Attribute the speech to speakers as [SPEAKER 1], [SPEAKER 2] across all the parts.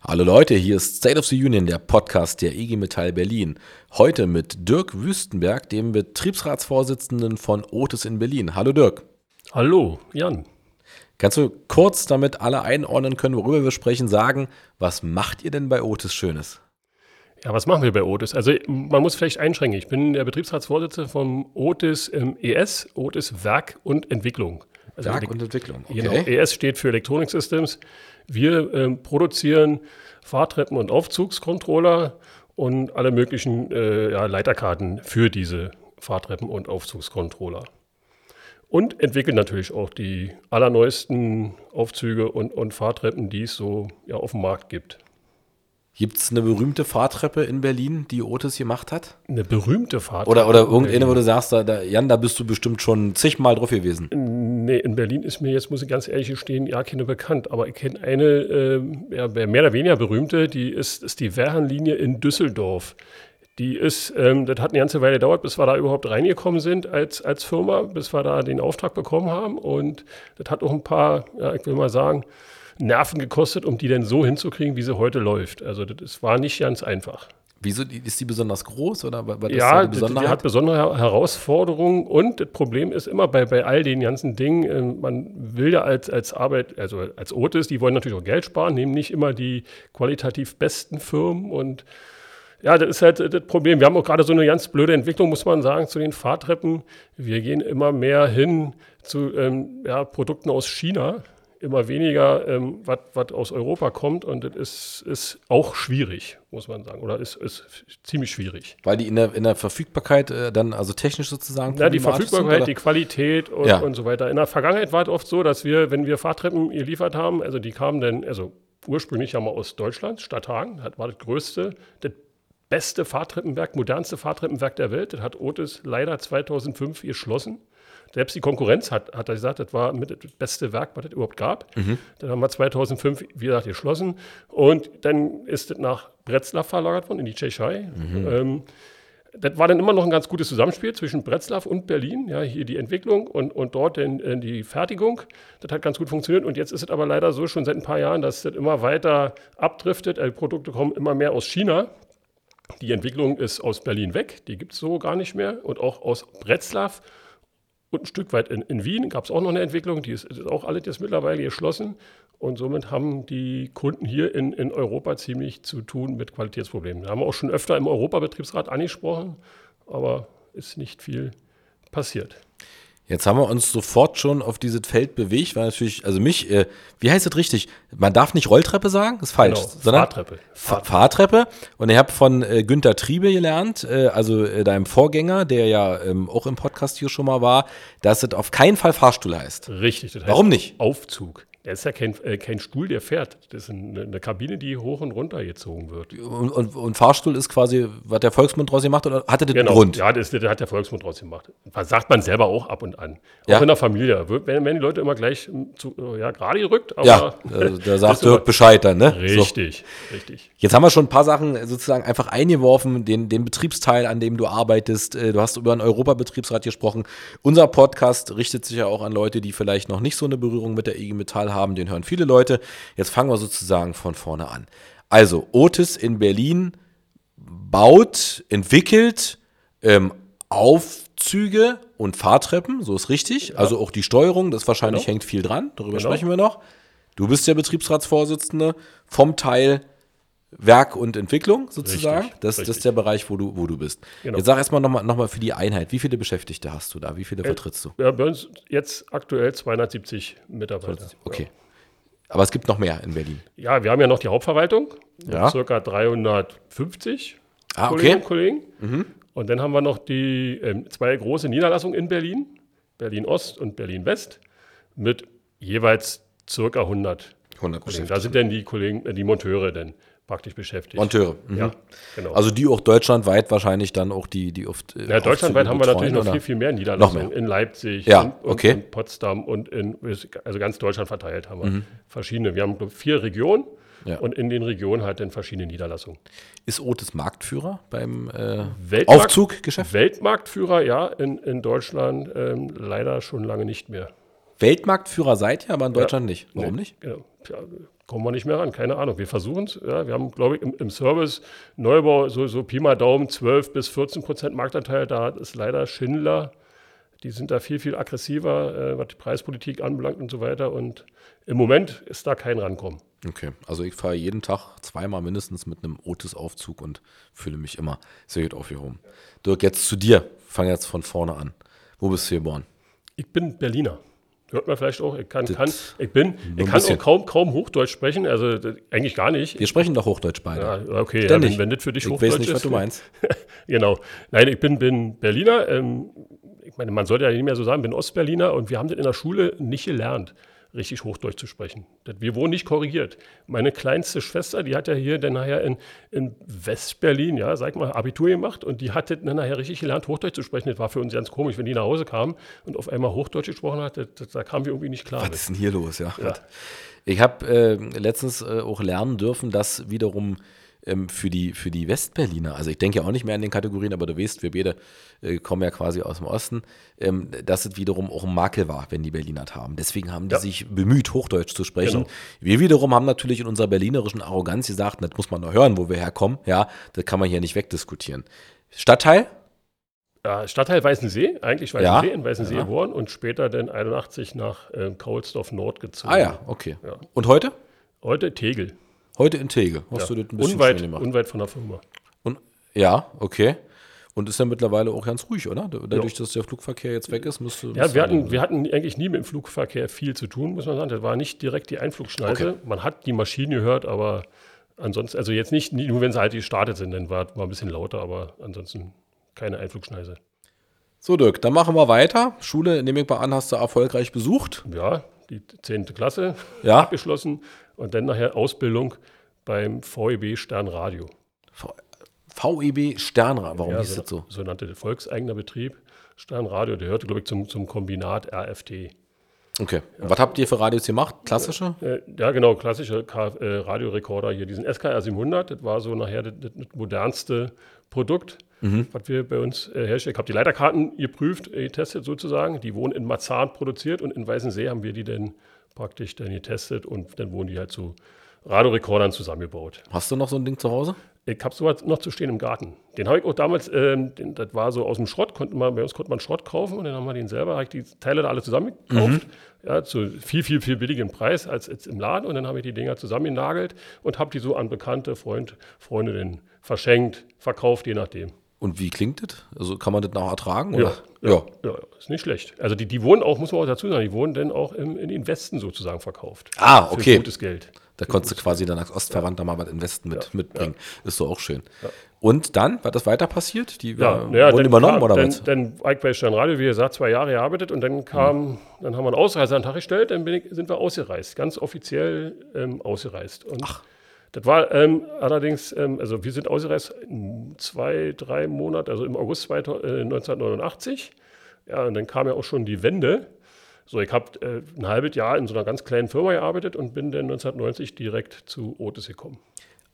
[SPEAKER 1] Hallo Leute, hier ist State of the Union, der Podcast der IG Metall Berlin. Heute mit Dirk Wüstenberg, dem Betriebsratsvorsitzenden von Otis in Berlin. Hallo Dirk.
[SPEAKER 2] Hallo Jan.
[SPEAKER 1] Kannst du kurz, damit alle einordnen können, worüber wir sprechen, sagen, was macht ihr denn bei Otis Schönes?
[SPEAKER 2] Ja, was machen wir bei Otis? Also man muss vielleicht einschränken. Ich bin der Betriebsratsvorsitzende vom Otis im ES, Otis Werk und Entwicklung.
[SPEAKER 1] Also Werk und Entwicklung.
[SPEAKER 2] Okay. Genau. ES steht für Electronic Systems. Wir ähm, produzieren Fahrtreppen- und Aufzugscontroller und alle möglichen äh, ja, Leiterkarten für diese Fahrtreppen- und Aufzugscontroller. Und entwickeln natürlich auch die allerneuesten Aufzüge und, und Fahrtreppen, die es so ja, auf dem Markt gibt.
[SPEAKER 1] Gibt es eine berühmte Fahrtreppe in Berlin, die Otis gemacht hat?
[SPEAKER 2] Eine berühmte Fahrtreppe?
[SPEAKER 1] Oder, oder irgendeine, wo du sagst, da, da, Jan, da bist du bestimmt schon zigmal drauf gewesen.
[SPEAKER 2] Nee, in Berlin ist mir jetzt, muss ich ganz ehrlich gestehen, ja, keine bekannt. Aber ich kenne eine, äh, ja, mehr oder weniger berühmte, die ist, ist die Werhanlinie in Düsseldorf. Die ist, ähm, das hat eine ganze Weile gedauert, bis wir da überhaupt reingekommen sind als, als Firma, bis wir da den Auftrag bekommen haben. Und das hat auch ein paar, ja, ich will mal sagen, Nerven gekostet, um die denn so hinzukriegen, wie sie heute läuft. Also das war nicht ganz einfach.
[SPEAKER 1] Wieso ist die besonders groß oder
[SPEAKER 2] was ja, die, die, hat besondere Herausforderungen und das Problem ist immer bei, bei all den ganzen Dingen, äh, man will ja als, als Arbeit, also als Otis, die wollen natürlich auch Geld sparen, nehmen nicht immer die qualitativ besten Firmen und ja, das ist halt das Problem. Wir haben auch gerade so eine ganz blöde Entwicklung, muss man sagen, zu den Fahrtreppen. Wir gehen immer mehr hin zu ähm, ja, Produkten aus China immer weniger, ähm, was aus Europa kommt. Und das ist, ist auch schwierig, muss man sagen. Oder ist, ist ziemlich schwierig.
[SPEAKER 1] Weil die in der, in der Verfügbarkeit äh, dann, also technisch sozusagen.
[SPEAKER 2] Ja, die Verfügbarkeit, sind, die Qualität und, ja. und so weiter. In der Vergangenheit war es oft so, dass wir, wenn wir Fahrtreppen geliefert haben, also die kamen dann, also ursprünglich ja mal aus Deutschland, Stadthagen, das war das größte, das beste Fahrtreppenwerk, modernste Fahrtreppenwerk der Welt. Das hat Otis leider 2005 geschlossen. Selbst die Konkurrenz hat, hat er gesagt, das war mit das beste Werk, was es überhaupt gab. Mhm. Dann haben wir 2005, wie gesagt, geschlossen. Und dann ist es nach Bretzlaw verlagert worden, in die Tschechei. Mhm. Ähm, das war dann immer noch ein ganz gutes Zusammenspiel zwischen Bretzlaw und Berlin. Ja, hier die Entwicklung und, und dort den, die Fertigung. Das hat ganz gut funktioniert. Und jetzt ist es aber leider so schon seit ein paar Jahren, dass das immer weiter abdriftet. Die Produkte kommen immer mehr aus China. Die Entwicklung ist aus Berlin weg. Die gibt es so gar nicht mehr. Und auch aus Bretzlaw und ein Stück weit in, in Wien gab es auch noch eine Entwicklung, die ist, ist auch alles jetzt mittlerweile geschlossen. Und somit haben die Kunden hier in, in Europa ziemlich zu tun mit Qualitätsproblemen. Da haben wir auch schon öfter im Europabetriebsrat angesprochen, aber ist nicht viel passiert.
[SPEAKER 1] Jetzt haben wir uns sofort schon auf dieses Feld bewegt, weil natürlich, also mich, äh, wie heißt das richtig? Man darf nicht Rolltreppe sagen, ist falsch, genau,
[SPEAKER 2] sondern Fahrtreppe.
[SPEAKER 1] Fahrtreppe. Fahrtreppe. Und ich habe von äh, Günther Triebe gelernt, äh, also äh, deinem Vorgänger, der ja ähm, auch im Podcast hier schon mal war, dass es auf keinen Fall Fahrstuhl heißt.
[SPEAKER 2] Richtig. Das
[SPEAKER 1] heißt Warum nicht?
[SPEAKER 2] Aufzug. Das ist ja kein, äh, kein Stuhl, der fährt. Das ist eine, eine, Kabine, die hoch und runter gezogen wird.
[SPEAKER 1] Und, und, und, Fahrstuhl ist quasi, was der Volksmund draus gemacht oder hatte das
[SPEAKER 2] genau.
[SPEAKER 1] Grund?
[SPEAKER 2] Ja, das, das, hat der Volksmund draus gemacht. Das sagt man selber auch ab und an. Auch ja. in der Familie. Wenn, wenn die Leute immer gleich zu, ja, gerade gerückt.
[SPEAKER 1] Aber ja, also, da sagt Dirk Bescheid dann, ne?
[SPEAKER 2] Richtig, so. richtig.
[SPEAKER 1] Jetzt haben wir schon ein paar Sachen sozusagen einfach eingeworfen, den, den Betriebsteil, an dem du arbeitest. Äh, du hast über einen Europabetriebsrat gesprochen. Unser Podcast richtet sich ja auch an Leute, die vielleicht noch nicht so eine Berührung mit der IG Metall haben. Den hören viele Leute. Leute. Jetzt fangen wir sozusagen von vorne an. Also, Otis in Berlin baut, entwickelt ähm, Aufzüge und Fahrtreppen, so ist richtig. Ja. Also auch die Steuerung, das wahrscheinlich genau. hängt viel dran, darüber genau. sprechen wir noch. Du bist der Betriebsratsvorsitzende vom Teil Werk und Entwicklung sozusagen. Richtig, das, richtig. das ist der Bereich, wo du, wo du bist. Genau. Jetzt sag erstmal nochmal noch mal für die Einheit. Wie viele Beschäftigte hast du da? Wie viele äh, vertrittst du?
[SPEAKER 2] Ja, bei uns jetzt aktuell 270 Mitarbeiter.
[SPEAKER 1] Okay. Ja. Aber es gibt noch mehr in Berlin.
[SPEAKER 2] Ja, wir haben ja noch die Hauptverwaltung,
[SPEAKER 1] ja.
[SPEAKER 2] circa 350
[SPEAKER 1] ah,
[SPEAKER 2] Kolleginnen und Kollegen. Mhm. Und dann haben wir noch die äh, zwei große Niederlassungen in Berlin, Berlin Ost und Berlin West, mit jeweils circa 100,
[SPEAKER 1] 100 Kollegen.
[SPEAKER 2] Da sind dann die Kollegen, äh, die Monteure denn praktisch beschäftigt.
[SPEAKER 1] Monteure.
[SPEAKER 2] Mhm. Ja, genau.
[SPEAKER 1] Also die auch deutschlandweit wahrscheinlich dann auch die, die oft.
[SPEAKER 2] Äh, ja, deutschlandweit haben wir natürlich noch viel, viel mehr Niederlassungen. In Leipzig,
[SPEAKER 1] ja,
[SPEAKER 2] und,
[SPEAKER 1] okay.
[SPEAKER 2] in Potsdam und in, also ganz Deutschland verteilt haben wir mhm. verschiedene. Wir haben vier Regionen. Ja. Und in den Regionen halt dann verschiedene Niederlassungen.
[SPEAKER 1] Ist Otis Marktführer beim äh,
[SPEAKER 2] Weltmarkt, Aufzuggeschäft? Weltmarktführer, ja, in, in Deutschland ähm, leider schon lange nicht mehr.
[SPEAKER 1] Weltmarktführer seid ihr, aber in Deutschland ja, nicht. Warum
[SPEAKER 2] nee,
[SPEAKER 1] nicht?
[SPEAKER 2] Genau. Ja, kommen wir nicht mehr ran, keine Ahnung. Wir versuchen es. Ja, wir haben, glaube ich, im, im, Service Neubau so, so Pi mal Daumen 12 bis 14 Prozent Marktanteil. Da ist leider Schindler. Die sind da viel, viel aggressiver, äh, was die Preispolitik anbelangt und so weiter. Und im Moment ist da kein Rankommen.
[SPEAKER 1] Okay, also ich fahre jeden Tag zweimal mindestens mit einem Otis-Aufzug und fühle mich immer sehr gut aufgehoben. Dirk, jetzt zu dir. Fang jetzt von vorne an. Wo bist du geboren?
[SPEAKER 2] Ich bin Berliner. Hört man vielleicht auch. Ich kann, kann ich bin, ich kann auch kaum, kaum Hochdeutsch sprechen, also eigentlich gar nicht.
[SPEAKER 1] Wir sprechen doch Hochdeutsch beide.
[SPEAKER 2] Ja, okay, ja, wenn, wenn das für dich
[SPEAKER 1] ich
[SPEAKER 2] Hochdeutsch
[SPEAKER 1] weiß nicht, was du meinst.
[SPEAKER 2] genau. Nein, ich bin, bin Berliner. Ähm, ich meine, man sollte ja nicht mehr so sagen, bin Ostberliner und wir haben das in der Schule nicht gelernt richtig Hochdeutsch zu sprechen. Wir wurden nicht korrigiert. Meine kleinste Schwester, die hat ja hier dann nachher in, in Westberlin, ja, sag mal, Abitur gemacht und die hatte dann nachher richtig gelernt, Hochdeutsch zu sprechen. Das war für uns ganz komisch, wenn die nach Hause kam und auf einmal Hochdeutsch gesprochen hat, da kamen wir irgendwie nicht klar.
[SPEAKER 1] Was mit. ist denn hier los, ja? ja. Ich habe äh, letztens äh, auch lernen dürfen, dass wiederum ähm, für, die, für die Westberliner, also ich denke ja auch nicht mehr an den Kategorien, aber du weißt, wir beide äh, kommen ja quasi aus dem Osten, ähm, dass es wiederum auch ein Makel war, wenn die Berliner haben. Deswegen haben die ja. sich bemüht, Hochdeutsch zu sprechen. Genau. Wir wiederum haben natürlich in unserer berlinerischen Arroganz gesagt, das muss man noch hören, wo wir herkommen, ja, das kann man hier nicht wegdiskutieren. Stadtteil?
[SPEAKER 2] Stadtteil Weißensee, eigentlich Weißensee, ja. in Weißensee ja. geboren und später dann 81 nach äh, Kaulsdorf Nord gezogen.
[SPEAKER 1] Ah ja, okay. Ja. Und heute?
[SPEAKER 2] Heute Tegel.
[SPEAKER 1] Heute in Tegel.
[SPEAKER 2] Hast ja. du das ein bisschen unweit, gemacht? Unweit von der Firma.
[SPEAKER 1] Und, ja, okay. Und ist ja mittlerweile auch ganz ruhig, oder? Dadurch, ja. dass der Flugverkehr jetzt weg ist, müsste.
[SPEAKER 2] Ja, wir hatten, wir hatten eigentlich nie mit dem Flugverkehr viel zu tun, muss man sagen. Das war nicht direkt die Einflugschneise. Okay. Man hat die Maschine gehört, aber ansonsten, also jetzt nicht, nur wenn sie halt gestartet sind, dann war, war ein bisschen lauter, aber ansonsten keine Einflugschneise.
[SPEAKER 1] So, Dirk, dann machen wir weiter. Schule, nehme ich mal an, hast du erfolgreich besucht?
[SPEAKER 2] Ja, die 10. Klasse
[SPEAKER 1] ja.
[SPEAKER 2] abgeschlossen und dann nachher Ausbildung beim VEB Sternradio.
[SPEAKER 1] VEB Sternradio, warum ja, hieß
[SPEAKER 2] so,
[SPEAKER 1] das so?
[SPEAKER 2] So nannte volkseigener Betrieb. Sternradio, der hörte, glaube ich, zum, zum Kombinat RFT.
[SPEAKER 1] Okay. Ja. Was habt ihr für Radios gemacht? Klassische?
[SPEAKER 2] Äh, ja, genau, klassische äh, Radiorekorder hier. Diesen SKR 700, das war so nachher das, das modernste Produkt, mhm. was wir bei uns äh, herstellen. Ich habe die Leiterkarten geprüft, getestet sozusagen. Die wurden in Marzahn produziert und in Weißensee haben wir die dann praktisch dann getestet und dann wurden die halt zu Radiorekordern zusammengebaut.
[SPEAKER 1] Hast du noch so ein Ding zu Hause?
[SPEAKER 2] Ich habe sowas noch zu stehen im Garten. Den habe ich auch damals, ähm, den, das war so aus dem Schrott, konnte man, bei uns konnte man Schrott kaufen und dann haben wir den selber, habe ich die Teile da alle zusammengekauft, mhm. ja, zu viel, viel, viel billigeren Preis als jetzt im Laden und dann habe ich die Dinger zusammengenagelt und habe die so an bekannte Freund, Freundinnen verschenkt, verkauft, je nachdem.
[SPEAKER 1] Und wie klingt das? Also kann man das noch ertragen?
[SPEAKER 2] Ja, ja, ja, ja. ist nicht schlecht. Also die, die wurden auch, muss man auch dazu sagen, die wurden dann auch im, in den Westen sozusagen verkauft.
[SPEAKER 1] Ah, okay.
[SPEAKER 2] Für gutes Geld.
[SPEAKER 1] Da konntest du quasi dann als Ostverwandter mal was Investen mit, mitbringen. Ist so auch schön. Und dann, was ist weiter passiert? Die
[SPEAKER 2] ja, ja, wurden übernommen kam, oder dann, was? Dann Ike bei Radio, wie gesagt, zwei Jahre gearbeitet und dann kam, mhm. dann haben wir einen Ausreiseantrag gestellt, dann ich, sind wir ausgereist, ganz offiziell ähm, ausgereist. Und Ach. Das war ähm, allerdings, ähm, also wir sind ausgereist zwei, drei Monate, also im August 2000, äh, 1989. Ja, und dann kam ja auch schon die Wende. So, ich habe äh, ein halbes Jahr in so einer ganz kleinen Firma gearbeitet und bin dann 1990 direkt zu Otis gekommen.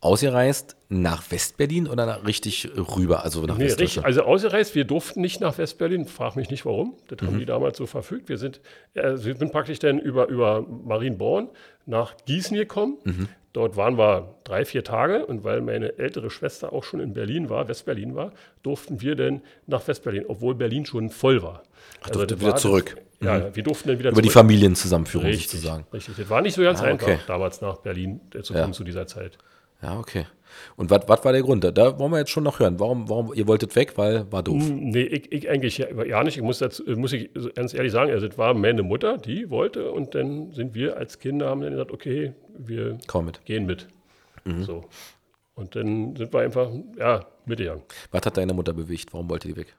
[SPEAKER 1] Ausgereist nach Westberlin oder nach, richtig rüber, also nach
[SPEAKER 2] nee, richtig, Also ausgereist, wir durften nicht nach Westberlin, frag mich nicht warum, das mhm. haben die damals so verfügt. Wir sind, äh, wir sind praktisch dann über, über Marienborn nach Gießen gekommen. Mhm. Dort waren wir drei, vier Tage und weil meine ältere Schwester auch schon in Berlin war, Westberlin war, durften wir dann nach Westberlin, obwohl Berlin schon voll war.
[SPEAKER 1] Ach, also durfte wieder zurück.
[SPEAKER 2] Das, ja, mhm. wir durften dann wieder
[SPEAKER 1] Über zurück. die Familienzusammenführung
[SPEAKER 2] richtig,
[SPEAKER 1] sozusagen.
[SPEAKER 2] Richtig, das war nicht so ganz ah, okay. einfach, damals nach Berlin zu kommen ja. zu dieser Zeit.
[SPEAKER 1] Ja, okay. Und was war der Grund? Da wollen wir jetzt schon noch hören. Warum, warum ihr wolltet weg, weil war doof?
[SPEAKER 2] Hm, nee, ich, ich eigentlich ja, nicht. Ich muss, dazu, muss ich ganz ehrlich sagen, also es war meine Mutter, die wollte und dann sind wir als Kinder, haben dann gesagt, okay, wir
[SPEAKER 1] mit.
[SPEAKER 2] gehen mit. Mhm. So. Und dann sind wir einfach, ja, mitgegangen.
[SPEAKER 1] Was hat deine Mutter bewegt? Warum wollte die weg?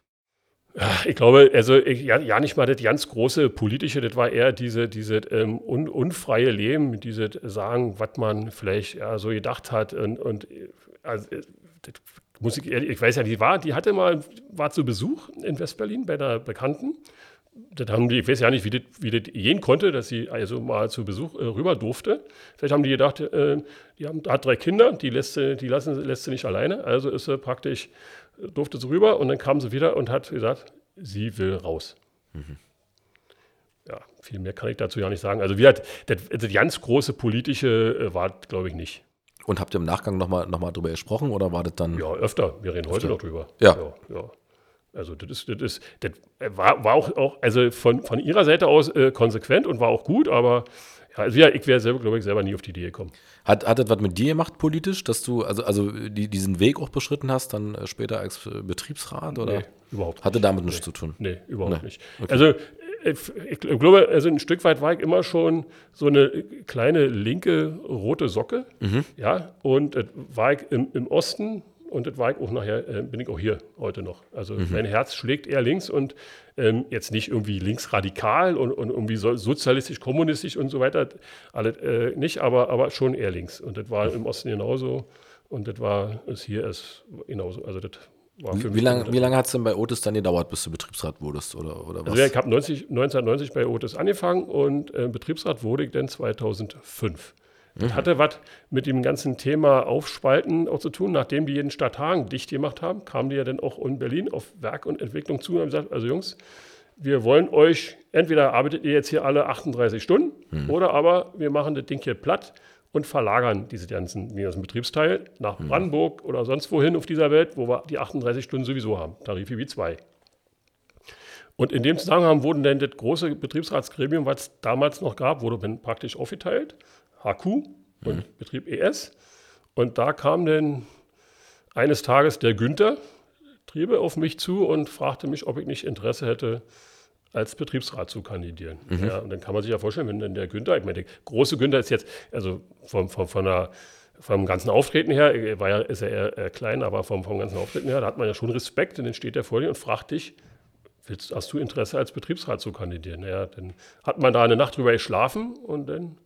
[SPEAKER 2] Ich glaube, also ja, ja, nicht mal das ganz große politische, das war eher diese, diese ähm, un, unfreie Leben, diese Sagen, was man vielleicht ja, so gedacht hat. Und, und also, das muss ich, ich weiß ja, die war, die hatte mal, war zu Besuch in Westberlin bei einer Bekannten. Das haben die, ich weiß ja nicht, wie das, wie das gehen konnte, dass sie also mal zu Besuch äh, rüber durfte. Vielleicht haben die gedacht, äh, die haben, hat drei Kinder, die lässt sie, die lassen, lässt sie nicht alleine. Also ist sie praktisch durfte sie rüber und dann kam sie wieder und hat gesagt, sie will raus. Mhm. ja, viel mehr kann ich dazu ja nicht sagen. Also, wie hat, das, das ganz große politische äh, war, glaube ich, nicht.
[SPEAKER 1] Und habt ihr im Nachgang nochmal noch mal drüber gesprochen oder war das dann?
[SPEAKER 2] Ja, öfter. Wir reden heute noch drüber.
[SPEAKER 1] Ja.
[SPEAKER 2] ja, ja. Also das ist, das ist, das war, war auch, auch, also von, von ihrer Seite aus äh, konsequent und war auch gut, aber ja, also ja, ich wäre selber, glaube ich, selber nie auf die Idee gekommen.
[SPEAKER 1] Hat, hat das was mit dir gemacht politisch, dass du also, also die, diesen Weg auch beschritten hast, dann äh, später als äh, Betriebsrat oder?
[SPEAKER 2] Nee, überhaupt
[SPEAKER 1] Hatte damit nee. nichts zu tun?
[SPEAKER 2] Nee, überhaupt nee. nicht. Okay. Also ich glaube, also ein Stück weit war ich immer schon so eine kleine linke rote Socke. Mhm. Ja, und äh, war ich im, im Osten und das war ich auch nachher, äh, bin ich auch hier heute noch. Also mhm. mein Herz schlägt eher links und ähm, jetzt nicht irgendwie linksradikal und, und irgendwie so, sozialistisch, kommunistisch und so weiter, alles äh, nicht, aber, aber schon eher links. Und das war im Osten genauso und das war es hier erst genauso. Also das
[SPEAKER 1] wie, wie lange lang hat es denn bei Otis dann gedauert, bis du Betriebsrat wurdest? Oder, oder
[SPEAKER 2] was? Also ich habe 1990 bei Otis angefangen und äh, Betriebsrat wurde ich dann 2005. Das mhm. hatte was mit dem ganzen Thema Aufspalten auch zu tun. Nachdem die jeden Stadthagen dicht gemacht haben, kamen die ja dann auch in Berlin auf Werk und Entwicklung zu und haben gesagt, also Jungs, wir wollen euch, entweder arbeitet ihr jetzt hier alle 38 Stunden mhm. oder aber wir machen das Ding hier platt und verlagern diese ganzen, ganzen Betriebsteil nach mhm. Brandenburg oder sonst wohin auf dieser Welt, wo wir die 38 Stunden sowieso haben, Tarif wie 2. Und in dem Zusammenhang wurden dann das große Betriebsratsgremium, was es damals noch gab, wurde dann praktisch aufgeteilt, HQ und mhm. Betrieb ES. Und da kam dann eines Tages der Günther Triebe auf mich zu und fragte mich, ob ich nicht Interesse hätte, als Betriebsrat zu kandidieren. Mhm. Ja, und dann kann man sich ja vorstellen, wenn dann der Günther, ich meine, der große Günther ist jetzt, also vom, vom, von der, vom ganzen Auftreten her, war ja, ist er eher, eher klein, aber vom, vom ganzen Auftreten her, da hat man ja schon Respekt und dann steht er vor dir und fragt dich, willst, hast du Interesse als Betriebsrat zu kandidieren? Ja, dann hat man da eine Nacht drüber geschlafen und dann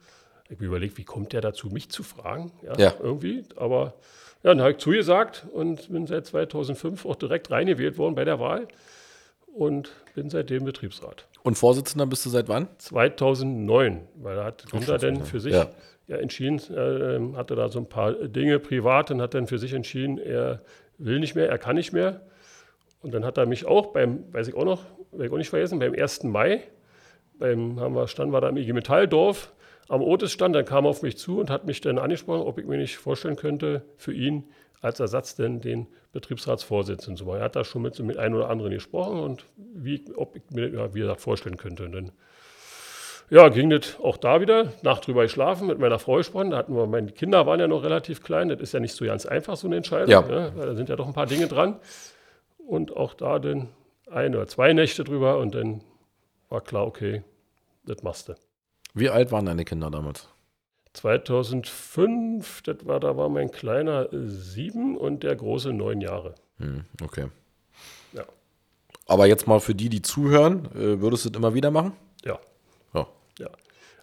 [SPEAKER 2] ich habe überlegt, wie kommt der dazu, mich zu fragen? Ja, ja. irgendwie. Aber ja, dann habe ich zugesagt und bin seit 2005 auch direkt reingewählt worden bei der Wahl und bin seitdem Betriebsrat.
[SPEAKER 1] Und Vorsitzender bist du seit wann?
[SPEAKER 2] 2009, weil da hat Günther dann für sich ja. ja entschieden, äh, hatte da so ein paar Dinge privat und hat dann für sich entschieden, er will nicht mehr, er kann nicht mehr. Und dann hat er mich auch beim, weiß ich auch noch, werde ich auch nicht vergessen, beim 1. Mai, beim haben wir, standen wir da im IG Metalldorf am Otis stand, dann kam er auf mich zu und hat mich dann angesprochen, ob ich mir nicht vorstellen könnte, für ihn als Ersatz denn den Betriebsratsvorsitzenden zu machen. Er hat da schon mit, mit einem oder anderen gesprochen und wie, ob ich mir, ja, wie gesagt, vorstellen könnte. Und dann ja, ging das auch da wieder, Nacht drüber geschlafen, mit meiner Frau gesprochen. Da hatten wir, meine Kinder waren ja noch relativ klein, das ist ja nicht so ganz einfach, so eine Entscheidung. Ja. Ne? da sind ja doch ein paar Dinge dran. Und auch da dann ein oder zwei Nächte drüber und dann war klar, okay, das machst du.
[SPEAKER 1] Wie alt waren deine Kinder damals?
[SPEAKER 2] 2005, das war, da war mein kleiner sieben und der große neun Jahre.
[SPEAKER 1] Hm, okay. Ja. Aber jetzt mal für die, die zuhören, äh, würdest du das immer wieder machen?
[SPEAKER 2] Ja. Ja. ja.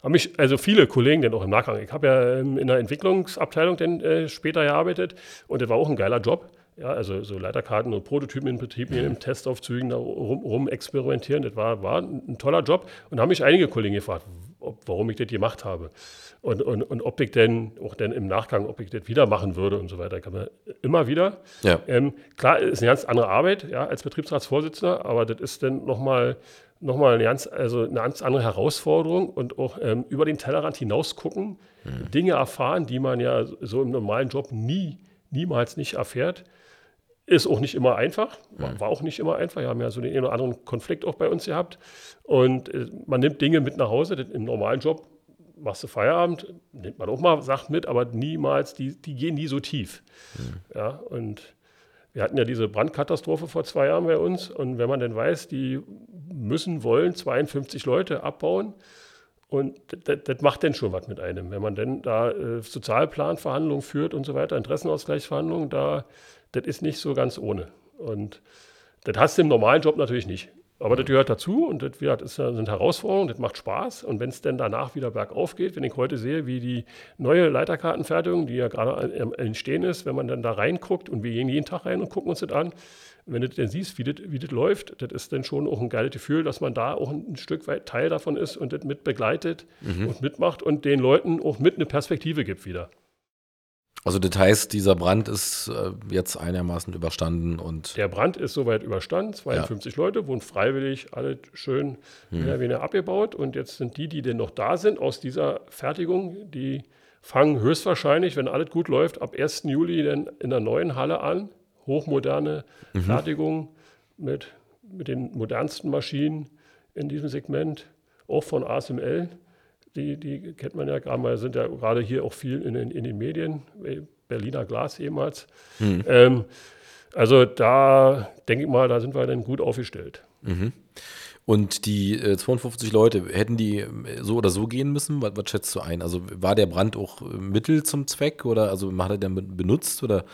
[SPEAKER 2] Haben mich, also viele Kollegen denn auch im Nachgang. Ich habe ja ähm, in der Entwicklungsabteilung dann äh, später gearbeitet und das war auch ein geiler Job. Ja, also so Leiterkarten und Prototypen in Betrieb nehmen, mhm. Testaufzügen da rum, rum, experimentieren. Das war, war ein toller Job. Und da haben mich einige Kollegen gefragt, ob, warum ich das gemacht habe. Und, und, und ob ich denn auch denn im Nachgang, ob ich das wieder machen würde und so weiter. Kann man immer wieder. Ja. Ähm, klar, ist eine ganz andere Arbeit ja, als Betriebsratsvorsitzender, aber das ist dann nochmal noch mal eine, ganz, also eine ganz andere Herausforderung und auch ähm, über den Tellerrand hinaus gucken, mhm. Dinge erfahren, die man ja so im normalen Job nie, niemals nicht erfährt. Ist auch nicht immer einfach, war, war, auch nicht immer einfach. Wir haben ja so den einen oder anderen Konflikt auch bei uns gehabt. Und äh, man nimmt Dinge mit nach Hause. Im normalen Job machst du Feierabend, nimmt man auch mal Sachen mit, aber niemals, die, die gehen nie so tief. Mhm. Ja, und wir hatten ja diese Brandkatastrophe vor zwei Jahren bei uns. Und wenn man dann weiß, die müssen, wollen 52 Leute abbauen, und das, macht dann schon was mit einem. Wenn man dann da äh, Sozialplanverhandlungen führt und so weiter, Interessenausgleichsverhandlungen, da das ist nicht so ganz ohne. Und das hast du im normalen Job natürlich nicht. Aber das gehört dazu und das, ist eine Herausforderung, das macht Spaß. Und wenn es dann danach wieder bergauf geht, wenn ich heute sehe, wie die neue Leiterkartenfertigung, die ja gerade entstehen ist, wenn man dann da reinguckt und wir gehen jeden Tag rein und gucken uns das an, wenn du dann siehst, wie das, wie das läuft, das ist dann schon auch ein geiles Gefühl, dass man da auch ein Stück weit Teil davon ist und das mit begleitet mhm. und mitmacht und den Leuten auch mit eine Perspektive gibt wieder.
[SPEAKER 1] Also das heißt, dieser Brand ist äh, jetzt einigermaßen überstanden und.
[SPEAKER 2] Der Brand ist soweit überstanden. 52 ja. Leute wurden freiwillig alle schön hm. mehr oder weniger abgebaut. Und jetzt sind die, die denn noch da sind aus dieser Fertigung, die fangen höchstwahrscheinlich, wenn alles gut läuft, ab 1. Juli dann in der neuen Halle an. Hochmoderne mhm. Fertigung mit, mit den modernsten Maschinen in diesem Segment, auch von ASML die, die kennt man ja gerade mal, sind ja gerade hier auch viel in, in, in den Medien, Berliner Glas ehemals. Mhm. Ähm, also da denke ich mal, da sind wir dann gut aufgestellt.
[SPEAKER 1] Mhm. Und die äh, 52 Leute, hätten die äh, so oder so gehen müssen? Was, was, schätzt du ein? Also war der Brand auch Mittel zum Zweck oder also hat er den benutzt oder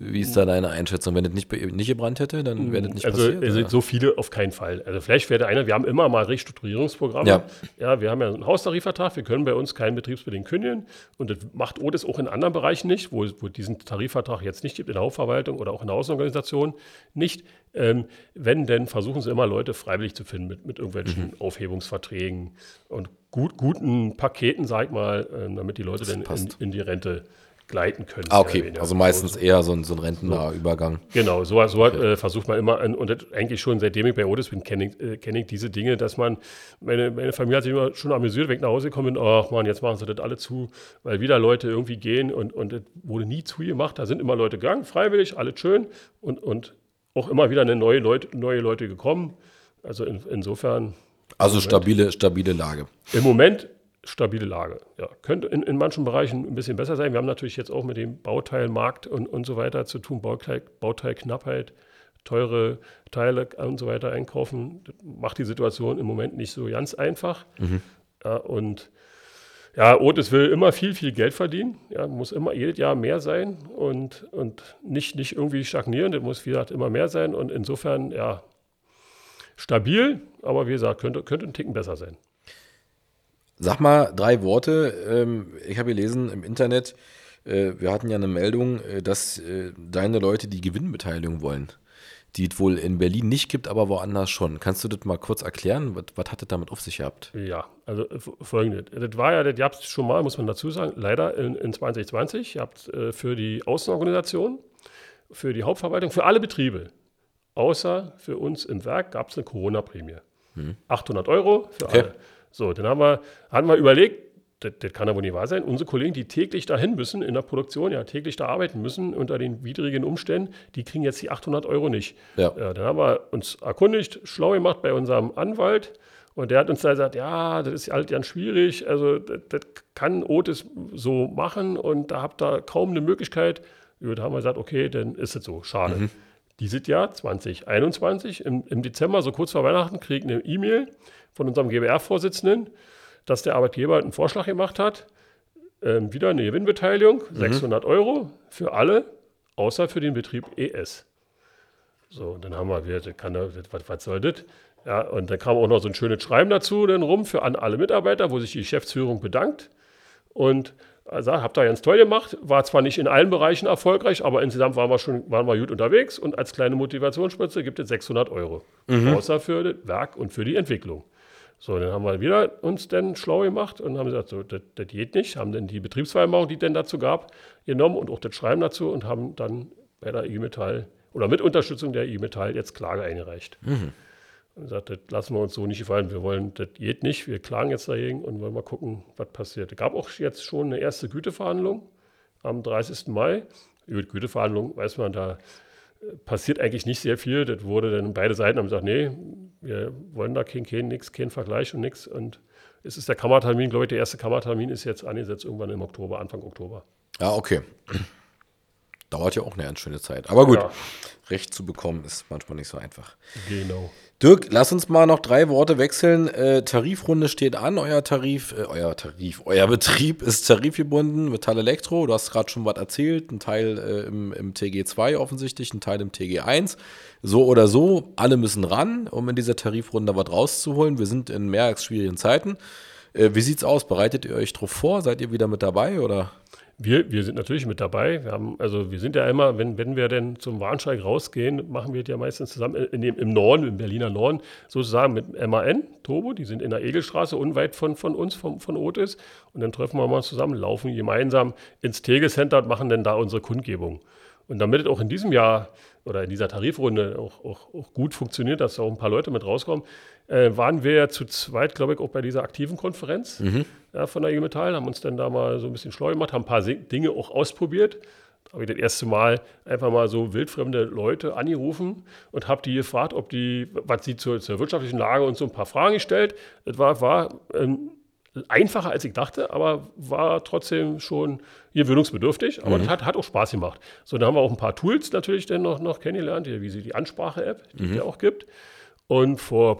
[SPEAKER 1] wie ist da deine Einschätzung? Wenn es nicht, nicht gebrannt hätte, dann wäre das nicht
[SPEAKER 2] also, passiert? Also so viele auf keinen Fall. Also vielleicht wäre der eine, wir haben immer mal Restrukturierungsprogramme. Ja. ja, wir haben ja einen Haustarifvertrag, wir können bei uns keinen betriebsbedingt kündigen. Und das macht Otis auch in anderen Bereichen nicht, wo, wo diesen Tarifvertrag jetzt nicht gibt, in der Hauptverwaltung oder auch in der Außenorganisation nicht. Ähm, wenn, denn versuchen sie immer Leute freiwillig zu finden mit, mit irgendwelchen mhm. Aufhebungsverträgen und gut, guten Paketen, sag ich mal, äh, damit die Leute dann in, in, die Rente gleiten können.
[SPEAKER 1] Ah, okay. Also meistens so, eher so ein, so ein rentennaher so. Übergang.
[SPEAKER 2] Genau, so, so okay. äh, versucht man immer, und eigentlich schon seitdem ich bei Otis bin, kenne ich, äh, kenn ich diese Dinge, dass man, meine, meine Familie hat sich immer schon amüsiert, wenn ich nach Hause gekommen bin, ach man, jetzt machen sie das alle zu, weil wieder Leute irgendwie gehen und, und es wurde nie zugemacht. Da sind immer Leute gegangen, freiwillig, alles schön und, und auch immer wieder eine neue Leute, neue Leute gekommen. Also in, insofern.
[SPEAKER 1] Also stabile, stabile Lage.
[SPEAKER 2] Im Moment stabile Lage. Ja, könnte in, in manchen Bereichen ein bisschen besser sein. Wir haben natürlich jetzt auch mit dem Bauteilmarkt und, und so weiter zu tun, Bauteil, Bauteilknappheit, teure Teile und so weiter einkaufen. Das macht die Situation im Moment nicht so ganz einfach. Mhm. Ja, und ja, Otis will immer viel, viel Geld verdienen. Ja, muss immer jedes Jahr mehr sein und, und nicht, nicht irgendwie stagnieren. Das muss, wie gesagt, immer mehr sein. Und insofern, ja, stabil, aber wie gesagt, könnte, könnte ein Ticken besser sein.
[SPEAKER 1] Sag mal drei Worte. Ähm, ich habe gelesen im Internet, äh, wir hatten ja eine Meldung, äh, dass äh, deine Leute die Gewinnbeteiligung wollen, die es wohl in Berlin nicht gibt, aber woanders schon. Kannst du das mal kurz erklären? Was, was hat das damit auf sich gehabt?
[SPEAKER 2] Ja, also folgendes. Das war ja, das gab es schon mal, muss man dazu sagen, leider in, in 2020. Ihr habt für die Außenorganisation, für die Hauptverwaltung, für alle Betriebe, außer für uns im Werk, gab es eine Corona-Prämie. Hm. 800 Euro für okay. alle. So, dann haben wir, haben wir überlegt, das, das, kann ja wohl nicht wahr sein. Unsere Kollegen, die täglich dahin müssen, in der Produktion, ja, täglich da arbeiten müssen, unter den widrigen Umständen, die kriegen jetzt die 800 Euro nicht. Ja. ja dann haben wir uns erkundigt, schlau gemacht bei unserem Anwalt. Und der hat uns da gesagt, ja, das ist halt ganz schwierig. Also, das, das kann Otis so machen und da habt ihr kaum eine Möglichkeit. Ja, da haben wir gesagt, okay, dann ist es so. Schade. Mhm. Dieses Jahr, 2021, im, im Dezember, so kurz vor Weihnachten, kriege ich eine E-Mail von unserem GBR-Vorsitzenden, dass der Arbeitgeber einen Vorschlag gemacht hat, ähm, wieder eine Gewinnbeteiligung, mhm. 600 Euro für alle, außer für den Betrieb ES. So, und dann haben wir, wir kann, was, was soll das? Ja, und dann kam auch noch so ein schönes Schreiben dazu dann rum für an alle Mitarbeiter, wo sich die Geschäftsführung bedankt. Und also, habt ihr ganz toll gemacht. War zwar nicht in allen Bereichen erfolgreich, aber insgesamt waren wir schon waren wir gut unterwegs. Und als kleine Motivationsspritze gibt es 600 Euro. Mhm. Außer für das Werk und für die Entwicklung. So, dann haben wir wieder uns dann schlau gemacht und haben gesagt, so, das, das geht nicht. Haben dann die Betriebsvereinbarung, die es denn dazu gab, genommen und auch das Schreiben dazu und haben dann bei der IG Metall oder mit Unterstützung der IG Metall jetzt Klage eingereicht. Mhm. Und gesagt, das lassen wir uns so nicht gefallen. Wir wollen, das geht nicht. Wir klagen jetzt dagegen und wollen mal gucken, was passiert. Es gab auch jetzt schon eine erste Güteverhandlung am 30. Mai. Über die Güteverhandlung weiß man, da passiert eigentlich nicht sehr viel. Das wurde dann beide Seiten haben gesagt, nee, wir wollen da kein, kein, nix, kein Vergleich und nichts. Und es ist der Kammertermin, glaube ich, der erste Kammertermin ist jetzt angesetzt, irgendwann im Oktober, Anfang Oktober.
[SPEAKER 1] Ja, okay. Dauert ja auch eine ganz schöne Zeit. Aber gut, ja. Recht zu bekommen ist manchmal nicht so einfach.
[SPEAKER 2] Genau.
[SPEAKER 1] Dirk, lass uns mal noch drei Worte wechseln. Äh, Tarifrunde steht an. Euer Tarif, äh, euer Tarif, euer Betrieb ist tarifgebunden. Metall Elektro, du hast gerade schon was erzählt. Ein Teil äh, im, im TG2 offensichtlich, ein Teil im TG1. So oder so, alle müssen ran, um in dieser Tarifrunde was rauszuholen. Wir sind in mehr als schwierigen Zeiten. Äh, wie sieht's aus? Bereitet ihr euch drauf vor? Seid ihr wieder mit dabei oder?
[SPEAKER 2] Wir, wir sind natürlich mit dabei. Wir haben, also wir sind ja immer, wenn, wenn wir denn zum Warnsteig rausgehen, machen wir das ja meistens zusammen in dem, im Norden, im Berliner Norden, sozusagen mit MAN, Turbo, die sind in der Egelstraße, unweit von, von uns, von, von Otis. Und dann treffen wir mal zusammen, laufen gemeinsam ins Tegel Center und machen dann da unsere Kundgebung. Und damit es auch in diesem Jahr oder in dieser Tarifrunde auch, auch, auch gut funktioniert, dass auch ein paar Leute mit rauskommen, äh, waren wir ja zu zweit, glaube ich, auch bei dieser aktiven Konferenz mhm. ja, von der IG Metall, haben uns dann da mal so ein bisschen schlau gemacht, haben ein paar Dinge auch ausprobiert. Da habe ich das erste Mal einfach mal so wildfremde Leute angerufen und habe die gefragt, ob die, was sie zur, zur, wirtschaftlichen Lage und so ein paar Fragen gestellt. Das war, war ähm, einfacher, als ich dachte, aber war trotzdem schon gewöhnungsbedürftig. Aber mhm. das hat, hat auch Spaß gemacht. So, dann haben wir auch ein paar Tools natürlich dann noch, noch kennengelernt, wie sie die Ansprache-App, die mhm. es ja auch gibt. Und vor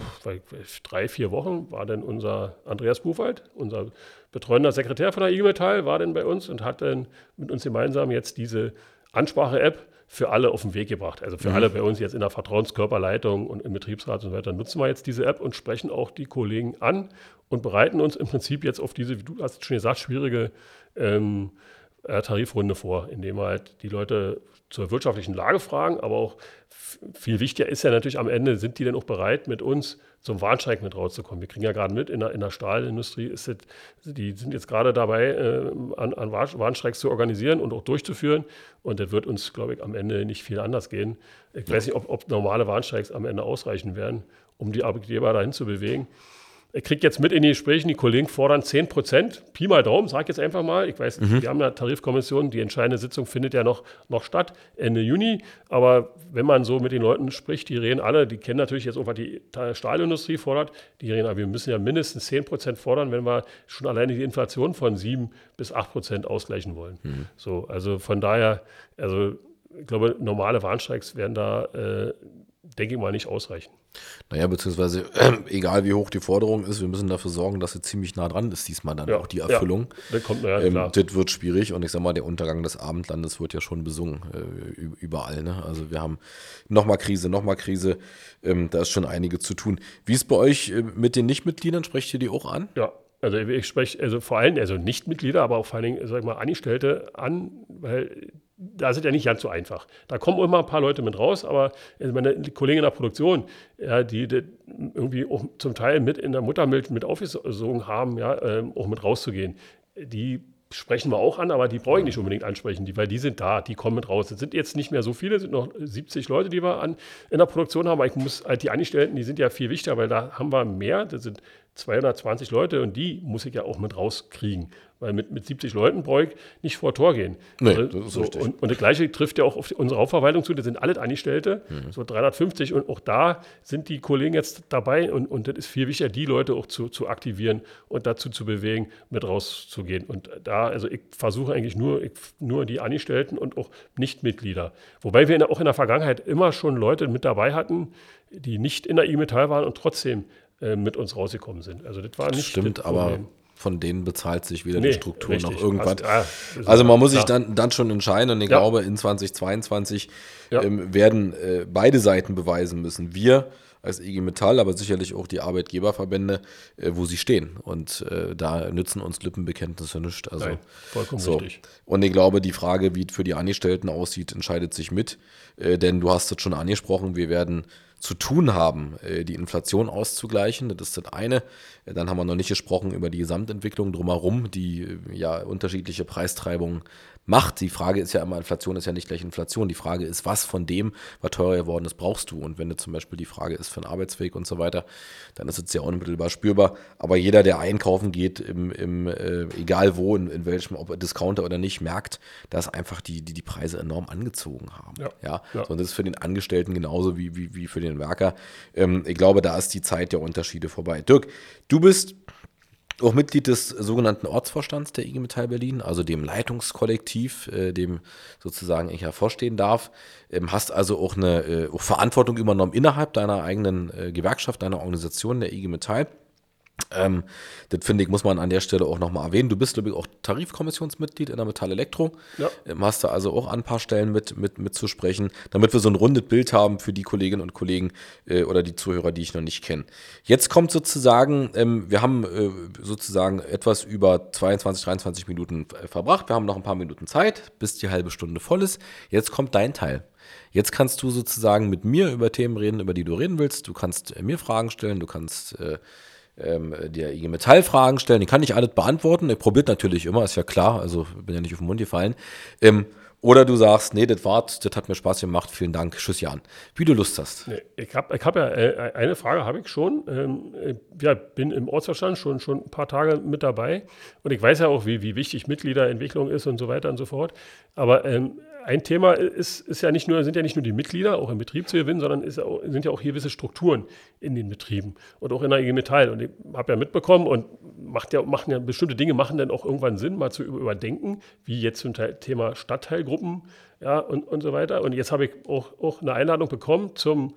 [SPEAKER 2] drei, vier Wochen war dann unser Andreas Buchwald, unser betreuender Sekretär von der IG Metall, war dann bei uns und hat dann mit uns gemeinsam jetzt diese Ansprache-App für alle auf den Weg gebracht. Also für mhm. alle bei uns jetzt in der Vertrauenskörperleitung und im Betriebsrat und so weiter nutzen wir jetzt diese App und sprechen auch die Kollegen an und bereiten uns im Prinzip jetzt auf diese, wie du hast schon gesagt, schwierige ähm, äh, Tarifrunde vor, indem wir halt die Leute zur wirtschaftlichen Lage fragen, aber auch viel wichtiger ist ja natürlich am Ende, sind die denn auch bereit, mit uns zum Warnstreik mit rauszukommen? Wir kriegen ja gerade mit, in der, in der Stahlindustrie ist das, die sind jetzt gerade dabei, äh, an, an Warnstreiks zu organisieren und auch durchzuführen. Und das wird uns, glaube ich, am Ende nicht viel anders gehen. Ich weiß nicht, ob, ob normale Warnstreiks am Ende ausreichen werden, um die Arbeitgeber dahin zu bewegen. Er kriegt jetzt mit in die Gesprächen, die Kollegen fordern 10 Prozent. Pi mal Daumen, sag ich jetzt einfach mal. Ich weiß, mhm. wir haben eine Tarifkommission, die entscheidende Sitzung findet ja noch, noch statt, Ende Juni. Aber wenn man so mit den Leuten spricht, die reden alle, die kennen natürlich jetzt auch, was die Stahlindustrie fordert. Die reden, aber wir müssen ja mindestens 10 Prozent fordern, wenn wir schon alleine die Inflation von 7 bis 8 Prozent ausgleichen wollen. Mhm. So, also von daher, also ich glaube, normale Warnstreiks werden da, äh, denke ich mal, nicht ausreichen.
[SPEAKER 1] Naja, beziehungsweise äh, egal wie hoch die Forderung ist, wir müssen dafür sorgen, dass sie ziemlich nah dran ist, diesmal dann ja, auch die Erfüllung. Ja, das, kommt, ja, ähm, das wird schwierig und ich sag mal, der Untergang des Abendlandes wird ja schon besungen, äh, überall. Ne? Also wir haben nochmal Krise, nochmal Krise, ähm, da ist schon einige zu tun. Wie ist bei euch äh, mit den Nichtmitgliedern? Sprecht ihr die auch an?
[SPEAKER 2] Ja, also ich spreche also vor allem, also Nichtmitglieder, aber auch vor allen Dingen, sag ich mal, Angestellte an, weil da ist es ja nicht ganz so einfach. Da kommen immer ein paar Leute mit raus, aber meine Kollegen in der Produktion, ja, die, die irgendwie auch zum Teil mit in der Muttermilch mit aufgesogen haben, ja, ähm, auch mit rauszugehen, die sprechen wir auch an, aber die brauche ich nicht unbedingt ansprechen, die, weil die sind da, die kommen mit raus. Es sind jetzt nicht mehr so viele, es sind noch 70 Leute, die wir an, in der Produktion haben, aber ich muss halt die Angestellten, die sind ja viel wichtiger, weil da haben wir mehr, das sind 220 Leute und die muss ich ja auch mit rauskriegen. Weil mit, mit 70 Leuten brauche ich nicht vor Tor gehen. Nee, also, das ist so, richtig. Und, und das Gleiche trifft ja auch auf unsere Hauptverwaltung zu. Das sind alle Angestellte, mhm. so 350. Und auch da sind die Kollegen jetzt dabei. Und, und das ist viel wichtiger, die Leute auch zu, zu aktivieren und dazu zu bewegen, mit rauszugehen. Und da, also ich versuche eigentlich nur, ich, nur die Angestellten und auch Nichtmitglieder. Wobei wir in, auch in der Vergangenheit immer schon Leute mit dabei hatten, die nicht in der E-Metall waren und trotzdem äh, mit uns rausgekommen sind. Also das war nicht. Das
[SPEAKER 1] stimmt, aber von denen bezahlt sich weder nee, die Struktur richtig. noch irgendwas. Ah, also man muss sich dann, dann schon entscheiden und ich ja. glaube, in 2022 ja. ähm, werden äh, beide Seiten beweisen müssen. Wir als IG Metall, aber sicherlich auch die Arbeitgeberverbände, äh, wo sie stehen. Und äh, da nützen uns Lippenbekenntnisse nicht. Also, Nein, vollkommen so. richtig. Und ich glaube, die Frage, wie es für die Angestellten aussieht, entscheidet sich mit. Äh, denn du hast es schon angesprochen, wir werden zu tun haben, äh, die Inflation auszugleichen. Das ist das eine. Äh, dann haben wir noch nicht gesprochen über die Gesamtentwicklung drumherum, die äh, ja unterschiedliche Preistreibungen macht. Die Frage ist ja immer, Inflation ist ja nicht gleich Inflation. Die Frage ist, was von dem, was teurer geworden ist, brauchst du? Und wenn du zum Beispiel die Frage ist für einen Arbeitsweg und so weiter, dann ist es ja unmittelbar spürbar. Aber jeder, der einkaufen geht, im, im äh, egal wo, in, in, welchem, ob Discounter oder nicht, merkt, dass einfach die, die, die Preise enorm angezogen haben. Ja. ja? ja. Und das ist für den Angestellten genauso wie, wie, wie für den Werker. Ähm, ich glaube, da ist die Zeit der Unterschiede vorbei. Dirk, du bist auch Mitglied des sogenannten Ortsvorstands der IG Metall Berlin, also dem Leitungskollektiv, äh, dem sozusagen ich hervorstehen darf. Ähm, hast also auch eine äh, auch Verantwortung übernommen innerhalb deiner eigenen äh, Gewerkschaft, deiner Organisation der IG Metall. Ähm, das finde ich, muss man an der Stelle auch nochmal erwähnen. Du bist, glaube ich, auch Tarifkommissionsmitglied in der Metall Elektro. Ja. Ähm, hast du also auch an ein paar Stellen mit, mit, mitzusprechen, damit wir so ein rundes Bild haben für die Kolleginnen und Kollegen äh, oder die Zuhörer, die ich noch nicht kenne. Jetzt kommt sozusagen, ähm, wir haben äh, sozusagen etwas über 22, 23 Minuten äh, verbracht. Wir haben noch ein paar Minuten Zeit, bis die halbe Stunde voll ist. Jetzt kommt dein Teil. Jetzt kannst du sozusagen mit mir über Themen reden, über die du reden willst. Du kannst äh, mir Fragen stellen, du kannst äh, ähm, der IG Metall Fragen stellen. Die kann ich alles beantworten. Er probiert natürlich immer, ist ja klar. Also bin ja nicht auf den Mund gefallen. Ähm, oder du sagst, nee, das war's, das hat mir Spaß gemacht, vielen Dank, tschüss Jan. Wie du Lust hast. Nee,
[SPEAKER 2] ich habe ich hab ja, äh, eine Frage habe ich schon. Ähm, ich ja, bin im Ortsverstand schon, schon ein paar Tage mit dabei und ich weiß ja auch, wie, wie wichtig Mitgliederentwicklung ist und so weiter und so fort. Aber ähm, ein Thema ist, ist ja nicht nur, sind ja nicht nur die Mitglieder auch im Betrieb zu gewinnen, sondern ist sind ja auch gewisse Strukturen in den Betrieben und auch in der IG Metall. Und ich habe ja mitbekommen und macht ja, machen ja bestimmte Dinge machen dann auch irgendwann Sinn, mal zu überdenken, wie jetzt zum Thema Stadtteilgruppen ja, und, und so weiter. Und jetzt habe ich auch, auch eine Einladung bekommen zum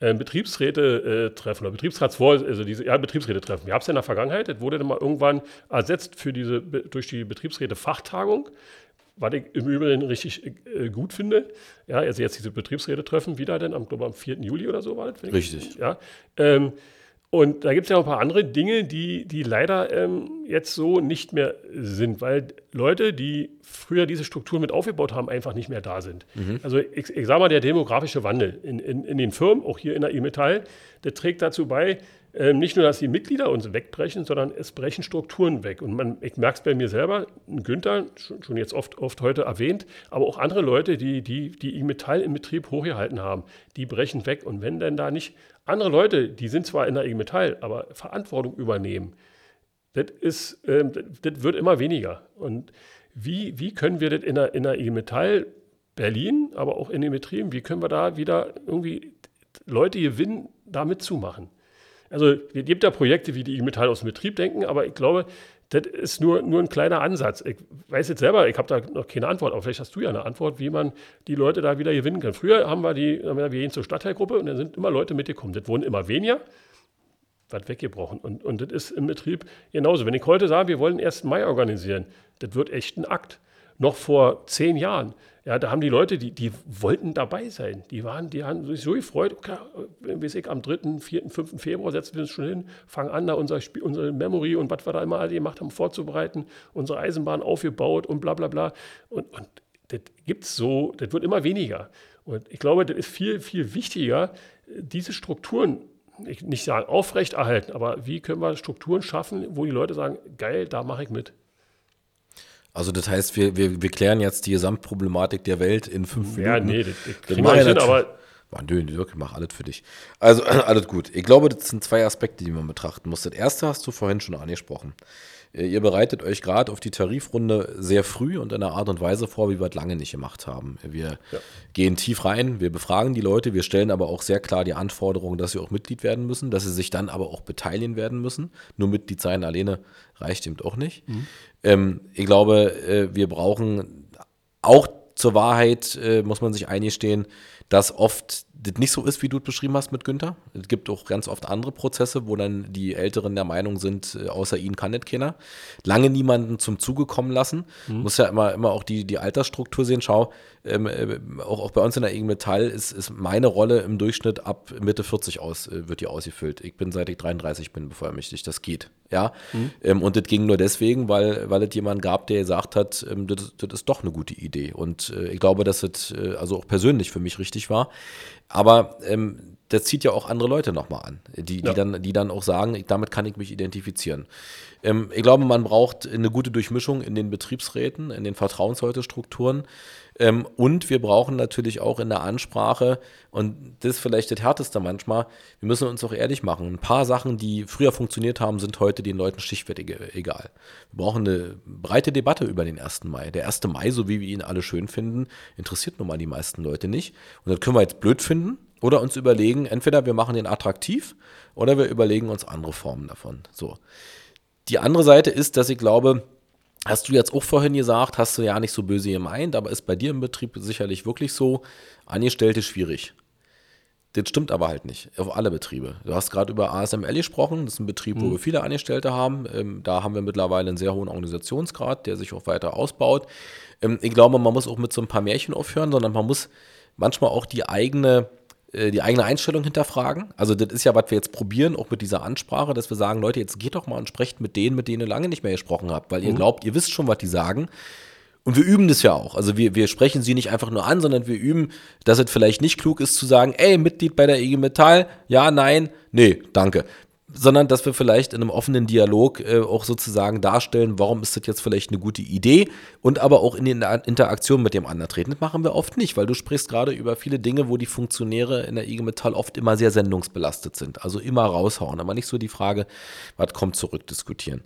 [SPEAKER 2] äh, Betriebsräte-Treffen oder Betriebsratsvor, also diese ja, Betriebsräte-Treffen. Wir haben es ja in der Vergangenheit, das wurde dann mal irgendwann ersetzt für diese, durch die Betriebsräte-Fachtagung was ich im Übrigen richtig äh, gut finde. Ja, also jetzt diese Betriebsräte-Treffen wieder, denn am, glaube, am 4. Juli oder so war das.
[SPEAKER 1] Richtig.
[SPEAKER 2] Ja, ähm, und da gibt es ja noch ein paar andere Dinge, die, die leider ähm, jetzt so nicht mehr sind, weil Leute, die früher diese Strukturen mit aufgebaut haben, einfach nicht mehr da sind. Mhm. Also ich, ich sage mal, der demografische Wandel in, in, in den Firmen, auch hier in der E-Metall, der trägt dazu bei, nicht nur, dass die Mitglieder uns wegbrechen, sondern es brechen Strukturen weg. Und man, ich merke es bei mir selber, Günther, schon, jetzt oft, oft heute erwähnt, aber auch andere Leute, die die, die Metall im Betrieb hochgehalten haben, die brechen weg. Und wenn denn da nicht andere Leute, die sind zwar in der IG Metall, aber Verantwortung übernehmen, das, ist, ähm, das wird immer weniger. Und wie, wie können wir das in der, in der IG Metall Berlin, aber auch in den Betrieben, wie können wir da wieder irgendwie Leute gewinnen, da mitzumachen? Also es gibt ja Projekte, wie die Metall aus dem Betrieb denken, aber ich glaube, das ist nur, nur ein kleiner Ansatz. Ich weiß jetzt selber, ich habe da noch keine Antwort, aber vielleicht hast du ja eine Antwort, wie man die Leute da wieder gewinnen kann. Früher haben wir die, wir gehen zur Stadtteilgruppe und dann sind immer Leute mitgekommen. Das wurden immer weniger, was weggebrochen. Und, und das ist im Betrieb genauso. Wenn ich heute sage, wir wollen den 1. Mai organisieren, das wird echt ein Akt. Noch vor zehn Jahren ja, da haben die Leute, die, die wollten dabei sein. Die, waren, die haben sich so gefreut, okay, weiß ich, am 3., 4., 5. Februar setzen wir uns schon hin, fangen an, da unser Spiel, unsere Memory und was wir da immer alle gemacht haben, vorzubereiten, unsere Eisenbahn aufgebaut und bla bla bla. Und, und das gibt's so, das wird immer weniger. Und ich glaube, das ist viel, viel wichtiger, diese Strukturen ich nicht sagen aufrechterhalten, aber wie können wir Strukturen schaffen, wo die Leute sagen, geil, da mache ich mit.
[SPEAKER 1] Also das heißt, wir, wir, wir klären jetzt die Gesamtproblematik der Welt in fünf
[SPEAKER 2] ja, Minuten. Ja, nee, das, das kriegen wir hin, aber...
[SPEAKER 1] Mann, nö, wirklich, mach alles für dich. Also, alles gut. Ich glaube, das sind zwei Aspekte, die man betrachten muss. Das erste hast du vorhin schon angesprochen. Äh, ihr bereitet euch gerade auf die Tarifrunde sehr früh und in einer Art und Weise vor, wie wir es lange nicht gemacht haben. Wir ja. gehen tief rein, wir befragen die Leute, wir stellen aber auch sehr klar die Anforderung, dass sie auch Mitglied werden müssen, dass sie sich dann aber auch beteiligen werden müssen. Nur Mitglied sein alleine reicht eben auch nicht. Mhm. Ähm, ich glaube, äh, wir brauchen auch zur Wahrheit, äh, muss man sich eingestehen, dass oft das nicht so ist, wie du es beschrieben hast mit Günther. Es gibt auch ganz oft andere Prozesse, wo dann die Älteren der Meinung sind, äh, außer ihnen kann nicht keiner. Lange niemanden zum Zuge kommen lassen. Mhm. Muss ja immer, immer auch die, die Altersstruktur sehen. Schau, ähm, äh, auch, auch bei uns in der IG Metall ist, ist meine Rolle im Durchschnitt ab Mitte 40 aus, äh, wird die ausgefüllt. Ich bin seit ich 33 bin bevollmächtigt. Das geht. Ja. Mhm. Ähm, und das ging nur deswegen, weil, weil es jemanden gab, der gesagt hat, ähm, das, das ist doch eine gute Idee. Und äh, ich glaube, dass es äh, also auch persönlich für mich richtig war. Aber ähm, das zieht ja auch andere Leute nochmal an, die, die, ja. dann, die dann auch sagen, damit kann ich mich identifizieren. Ähm, ich glaube, man braucht eine gute Durchmischung in den Betriebsräten, in den Vertrauensleute-Strukturen. Ähm, und wir brauchen natürlich auch in der Ansprache, und das ist vielleicht das Härteste manchmal, wir müssen uns auch ehrlich machen. Ein paar Sachen, die früher funktioniert haben, sind heute den Leuten stichwertig egal. Wir brauchen eine breite Debatte über den 1. Mai. Der 1. Mai, so wie wir ihn alle schön finden, interessiert nun mal die meisten Leute nicht. Und das können wir jetzt blöd finden oder uns überlegen, entweder wir machen den attraktiv oder wir überlegen uns andere Formen davon. So. Die andere Seite ist, dass ich glaube, Hast du jetzt auch vorhin gesagt, hast du ja nicht so böse gemeint, aber ist bei dir im Betrieb sicherlich wirklich so, Angestellte schwierig. Das stimmt aber halt nicht auf alle Betriebe. Du hast gerade über ASML gesprochen. Das ist ein Betrieb, wo mhm. wir viele Angestellte haben. Ähm, da haben wir mittlerweile einen sehr hohen Organisationsgrad, der sich auch weiter ausbaut. Ähm, ich glaube, man muss auch mit so ein paar Märchen aufhören, sondern man muss manchmal auch die eigene die eigene Einstellung hinterfragen. Also das ist ja, was wir jetzt probieren, auch mit dieser Ansprache, dass wir sagen, Leute, jetzt geht doch mal und sprecht mit denen, mit denen ihr lange nicht mehr gesprochen habt, weil mhm. ihr glaubt, ihr wisst schon, was die sagen. Und wir üben das ja auch. Also wir, wir sprechen sie nicht einfach nur an, sondern wir üben, dass es vielleicht nicht klug ist zu sagen, ey, Mitglied bei der IG Metall, ja, nein, nee, danke sondern dass wir vielleicht in einem offenen Dialog äh, auch sozusagen darstellen, warum ist das jetzt vielleicht eine gute Idee und aber auch in die Interaktion mit dem anderen treten. Das machen wir oft nicht, weil du sprichst gerade über viele Dinge, wo die Funktionäre in der IG Metall oft immer sehr sendungsbelastet sind, also immer raushauen, aber nicht so die Frage, was kommt zurück diskutieren.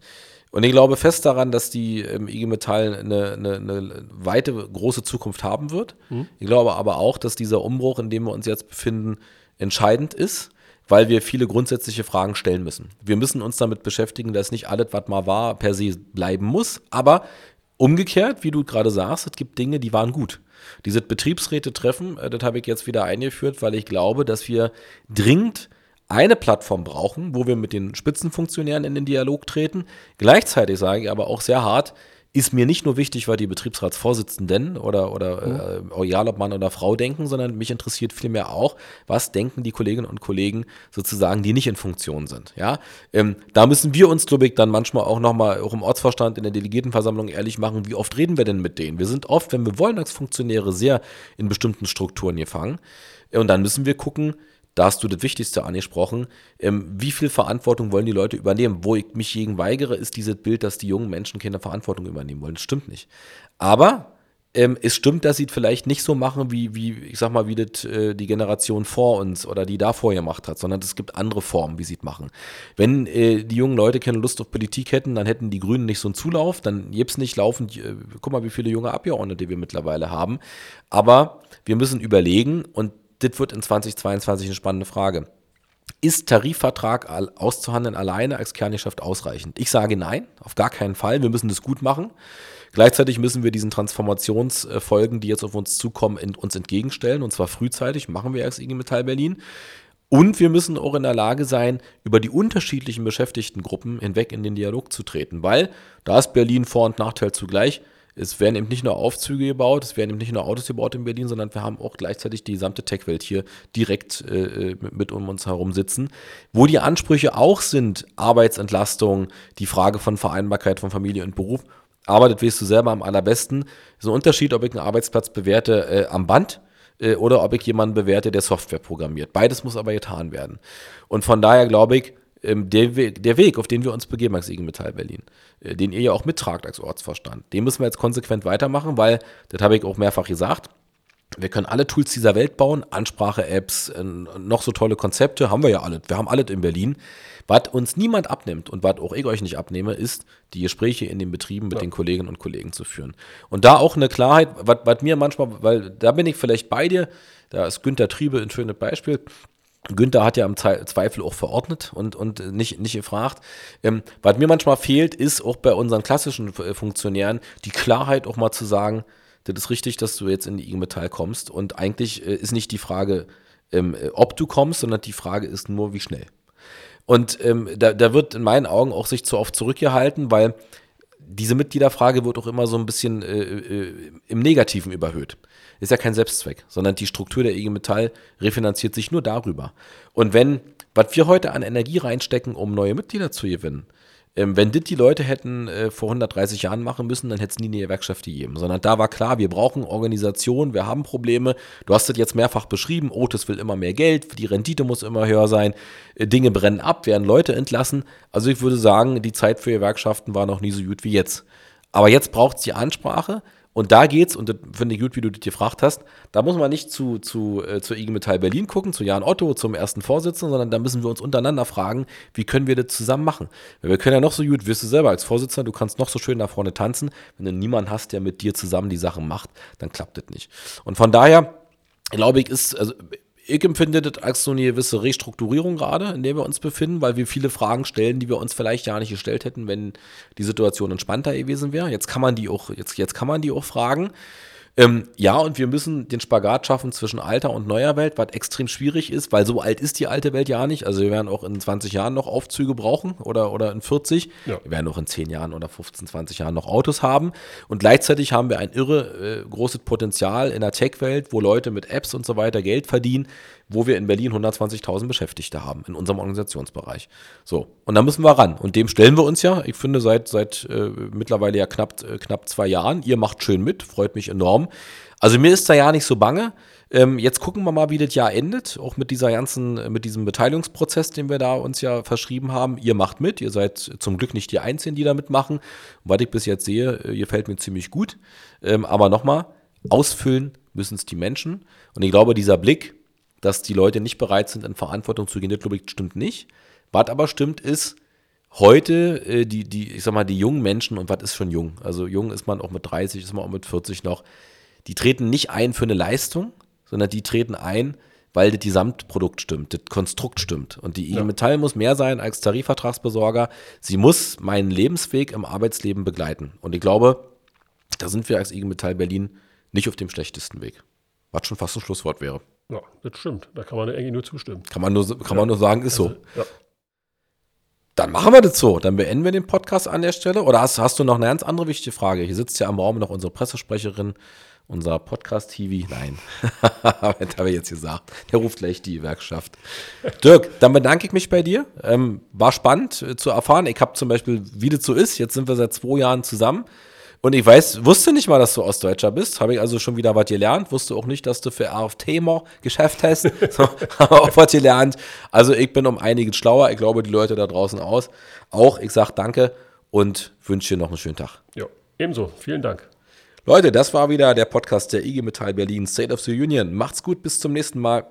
[SPEAKER 1] Und ich glaube fest daran, dass die ähm, IG Metall eine, eine, eine, weite, große Zukunft haben wird. Mhm. Ich glaube aber auch, dass dieser Umbruch, in dem wir uns jetzt befinden, entscheidend ist weil wir viele grundsätzliche Fragen stellen müssen. Wir müssen uns damit beschäftigen, dass nicht alles, was mal war, per se bleiben muss, aber umgekehrt, wie du gerade sagst, es gibt Dinge, die waren gut. Diese Betriebsräte treffen, äh, das habe ich jetzt wieder eingeführt, weil ich glaube, dass wir dringend eine Plattform brauchen, wo wir mit den Spitzenfunktionären in den Dialog treten. Gleichzeitig sage ich aber auch sehr hart, ist mir nicht nur wichtig, weil die Betriebsratsvorsitzenden oder, oder mhm. äh, egal ob Mann oder Frau denken, sondern mich interessiert vielmehr auch, was denken die Kolleginnen und Kollegen sozusagen, die nicht in Funktion sind. Ja, ähm, da müssen wir uns, glaube ich, dann manchmal auch nochmal, auch im Ortsvorstand, in der Delegiertenversammlung ehrlich machen, wie oft reden wir denn mit denen? Wir sind oft, wenn wir wollen, als Funktionäre sehr in bestimmten Strukturen gefangen. Und dann müssen wir gucken, da hast du das Wichtigste angesprochen. Ähm, wie viel Verantwortung wollen die Leute übernehmen? Wo ich mich gegen weigere, ist dieses Bild, dass die jungen Menschen keine Verantwortung übernehmen wollen. Das stimmt nicht. Aber ähm, es stimmt, dass sie es vielleicht nicht so machen, wie, wie ich sag mal, wie das äh, die Generation vor uns oder die davor gemacht hat, sondern es gibt andere Formen, wie sie es machen. Wenn äh, die jungen Leute keine Lust auf Politik hätten, dann hätten die Grünen nicht so einen Zulauf, dann gäbe es nicht laufend, äh, guck mal, wie viele junge Abgeordnete wir mittlerweile haben. Aber wir müssen überlegen und das wird in 2022 eine spannende Frage. Ist Tarifvertrag auszuhandeln alleine als Kerngeschäft ausreichend? Ich sage nein, auf gar keinen Fall. Wir müssen das gut machen. Gleichzeitig müssen wir diesen Transformationsfolgen, die jetzt auf uns zukommen, in, uns entgegenstellen und zwar frühzeitig, machen wir als IG Metall Berlin. Und wir müssen auch in der Lage sein, über die unterschiedlichen Beschäftigtengruppen hinweg in den Dialog zu treten, weil da ist Berlin Vor- und Nachteil zugleich es werden eben nicht nur Aufzüge gebaut, es werden eben nicht nur Autos gebaut in Berlin, sondern wir haben auch gleichzeitig die gesamte Tech-Welt hier direkt äh, mit um uns herum sitzen, wo die Ansprüche auch sind, Arbeitsentlastung, die Frage von Vereinbarkeit von Familie und Beruf. Aber das weißt du selber am allerbesten. So ein Unterschied, ob ich einen Arbeitsplatz bewerte äh, am Band äh, oder ob ich jemanden bewerte, der Software programmiert. Beides muss aber getan werden. Und von daher glaube ich, ähm, der, Weg, der Weg, auf den wir uns begeben als IG Metall Berlin, äh, den ihr ja auch mittragt als Ortsvorstand, den müssen wir jetzt konsequent weitermachen, weil, das habe ich auch mehrfach gesagt, wir können alle Tools dieser Welt bauen, Ansprache-Apps, äh, noch so tolle Konzepte, haben wir ja alle. Wir haben alles in Berlin. Was uns niemand abnimmt und was auch ich euch nicht abnehme, ist, die Gespräche in den Betrieben mit ja. den Kolleginnen und Kollegen zu führen. Und da auch eine Klarheit, was mir manchmal, weil da bin ich vielleicht bei dir, da ist Günter Triebe ein schönes Beispiel, Günther hat ja im Zweifel auch verordnet und, und nicht, nicht gefragt. Ähm, was mir manchmal fehlt, ist auch bei unseren klassischen äh, Funktionären die Klarheit auch mal zu sagen, das ist richtig, dass du jetzt in die IG Metall kommst und eigentlich äh, ist nicht die Frage, ähm, ob du kommst, sondern die Frage ist nur, wie schnell. Und ähm, da, da wird in meinen Augen auch sich zu oft zurückgehalten, weil diese Mitgliederfrage wird auch immer so ein bisschen äh, äh, im Negativen überhöht ist ja kein Selbstzweck, sondern die Struktur der IG Metall refinanziert sich nur darüber. Und wenn, was wir heute an Energie reinstecken, um neue Mitglieder zu gewinnen, ähm, wenn das die Leute hätten äh, vor 130 Jahren machen müssen, dann hätte es nie eine Gewerkschaft gegeben. Sondern da war klar, wir brauchen Organisation, wir haben Probleme. Du hast das jetzt mehrfach beschrieben, Otis will immer mehr Geld, die Rendite muss immer höher sein, äh, Dinge brennen ab, werden Leute entlassen. Also ich würde sagen, die Zeit für Gewerkschaften war noch nie so gut wie jetzt. Aber jetzt braucht es die Ansprache, und da geht's, und das finde ich gut, wie du dich gefragt hast, da muss man nicht zu, zu, äh, zur IG Metall Berlin gucken, zu Jan Otto, zum ersten Vorsitzenden, sondern da müssen wir uns untereinander fragen, wie können wir das zusammen machen? Weil wir können ja noch so gut, wirst du selber als Vorsitzender, du kannst noch so schön nach vorne tanzen, wenn du niemanden hast, der mit dir zusammen die Sachen macht, dann klappt das nicht. Und von daher, glaube ich, ist, also ich empfinde das als so eine gewisse Restrukturierung gerade, in der wir uns befinden, weil wir viele Fragen stellen, die wir uns vielleicht gar nicht gestellt hätten, wenn die Situation entspannter gewesen wäre. Jetzt kann man die auch, jetzt, jetzt kann man die auch fragen. Ähm, ja, und wir müssen den Spagat schaffen zwischen alter und neuer Welt, was extrem schwierig ist, weil so alt ist die alte Welt ja nicht. Also wir werden auch in 20 Jahren noch Aufzüge brauchen oder, oder in 40. Ja. Wir werden auch in 10 Jahren oder 15, 20 Jahren noch Autos haben. Und gleichzeitig haben wir ein irre äh, großes Potenzial in der Tech-Welt, wo Leute mit Apps und so weiter Geld verdienen, wo wir in Berlin 120.000 Beschäftigte haben in unserem Organisationsbereich. So, und da müssen wir ran. Und dem stellen wir uns ja, ich finde, seit, seit äh, mittlerweile ja knapp, äh, knapp zwei Jahren. Ihr macht schön mit, freut mich enorm. Also mir ist da ja nicht so bange. Ähm, jetzt gucken wir mal, wie das Jahr endet, auch mit dieser ganzen, mit diesem Beteiligungsprozess, den wir da uns ja verschrieben haben. Ihr macht mit, ihr seid zum Glück nicht die Einzigen, die da mitmachen. Und was ich bis jetzt sehe, äh, ihr fällt mir ziemlich gut. Ähm, aber nochmal, ausfüllen müssen es die Menschen. Und ich glaube, dieser Blick, dass die Leute nicht bereit sind, in Verantwortung zu gehen, das glaube ich, stimmt nicht. Was aber stimmt, ist, heute äh, die, die, ich sag mal, die jungen Menschen, und was ist schon jung? Also jung ist man auch mit 30, ist man auch mit 40 noch, die treten nicht ein für eine Leistung, sondern die treten ein, weil das Gesamtprodukt stimmt, das Konstrukt stimmt. Und die IG ja. Metall muss mehr sein als Tarifvertragsbesorger. Sie muss meinen Lebensweg im Arbeitsleben begleiten. Und ich glaube, da sind wir als IG Metall Berlin nicht auf dem schlechtesten Weg. Was schon fast ein Schlusswort wäre.
[SPEAKER 2] Ja, das stimmt. Da kann man eigentlich nur zustimmen.
[SPEAKER 1] Kann man nur, kann ja. man nur sagen, ist also, so. Ja. Dann machen wir das so. Dann beenden wir den Podcast an der Stelle. Oder hast, hast du noch eine ganz andere wichtige Frage? Hier sitzt ja am Raum noch unsere Pressesprecherin, unser Podcast-TV. Nein, das habe ich jetzt gesagt. Der ruft gleich die Gewerkschaft. Dirk, dann bedanke ich mich bei dir. Ähm, war spannend äh, zu erfahren. Ich habe zum Beispiel, wie das so ist, jetzt sind wir seit zwei Jahren zusammen. Und ich weiß, wusste nicht mal, dass du Ostdeutscher bist. Habe ich also schon wieder was gelernt. Wusste auch nicht, dass du für RFT Geschäft hast. so, habe auch was gelernt. Also ich bin um einiges schlauer. Ich glaube, die Leute da draußen aus. Auch, ich sage danke und wünsche dir noch einen schönen Tag.
[SPEAKER 2] Ja, ebenso. Vielen Dank.
[SPEAKER 1] Leute, das war wieder der Podcast der IG Metall Berlin State of the Union. Macht's gut, bis zum nächsten Mal.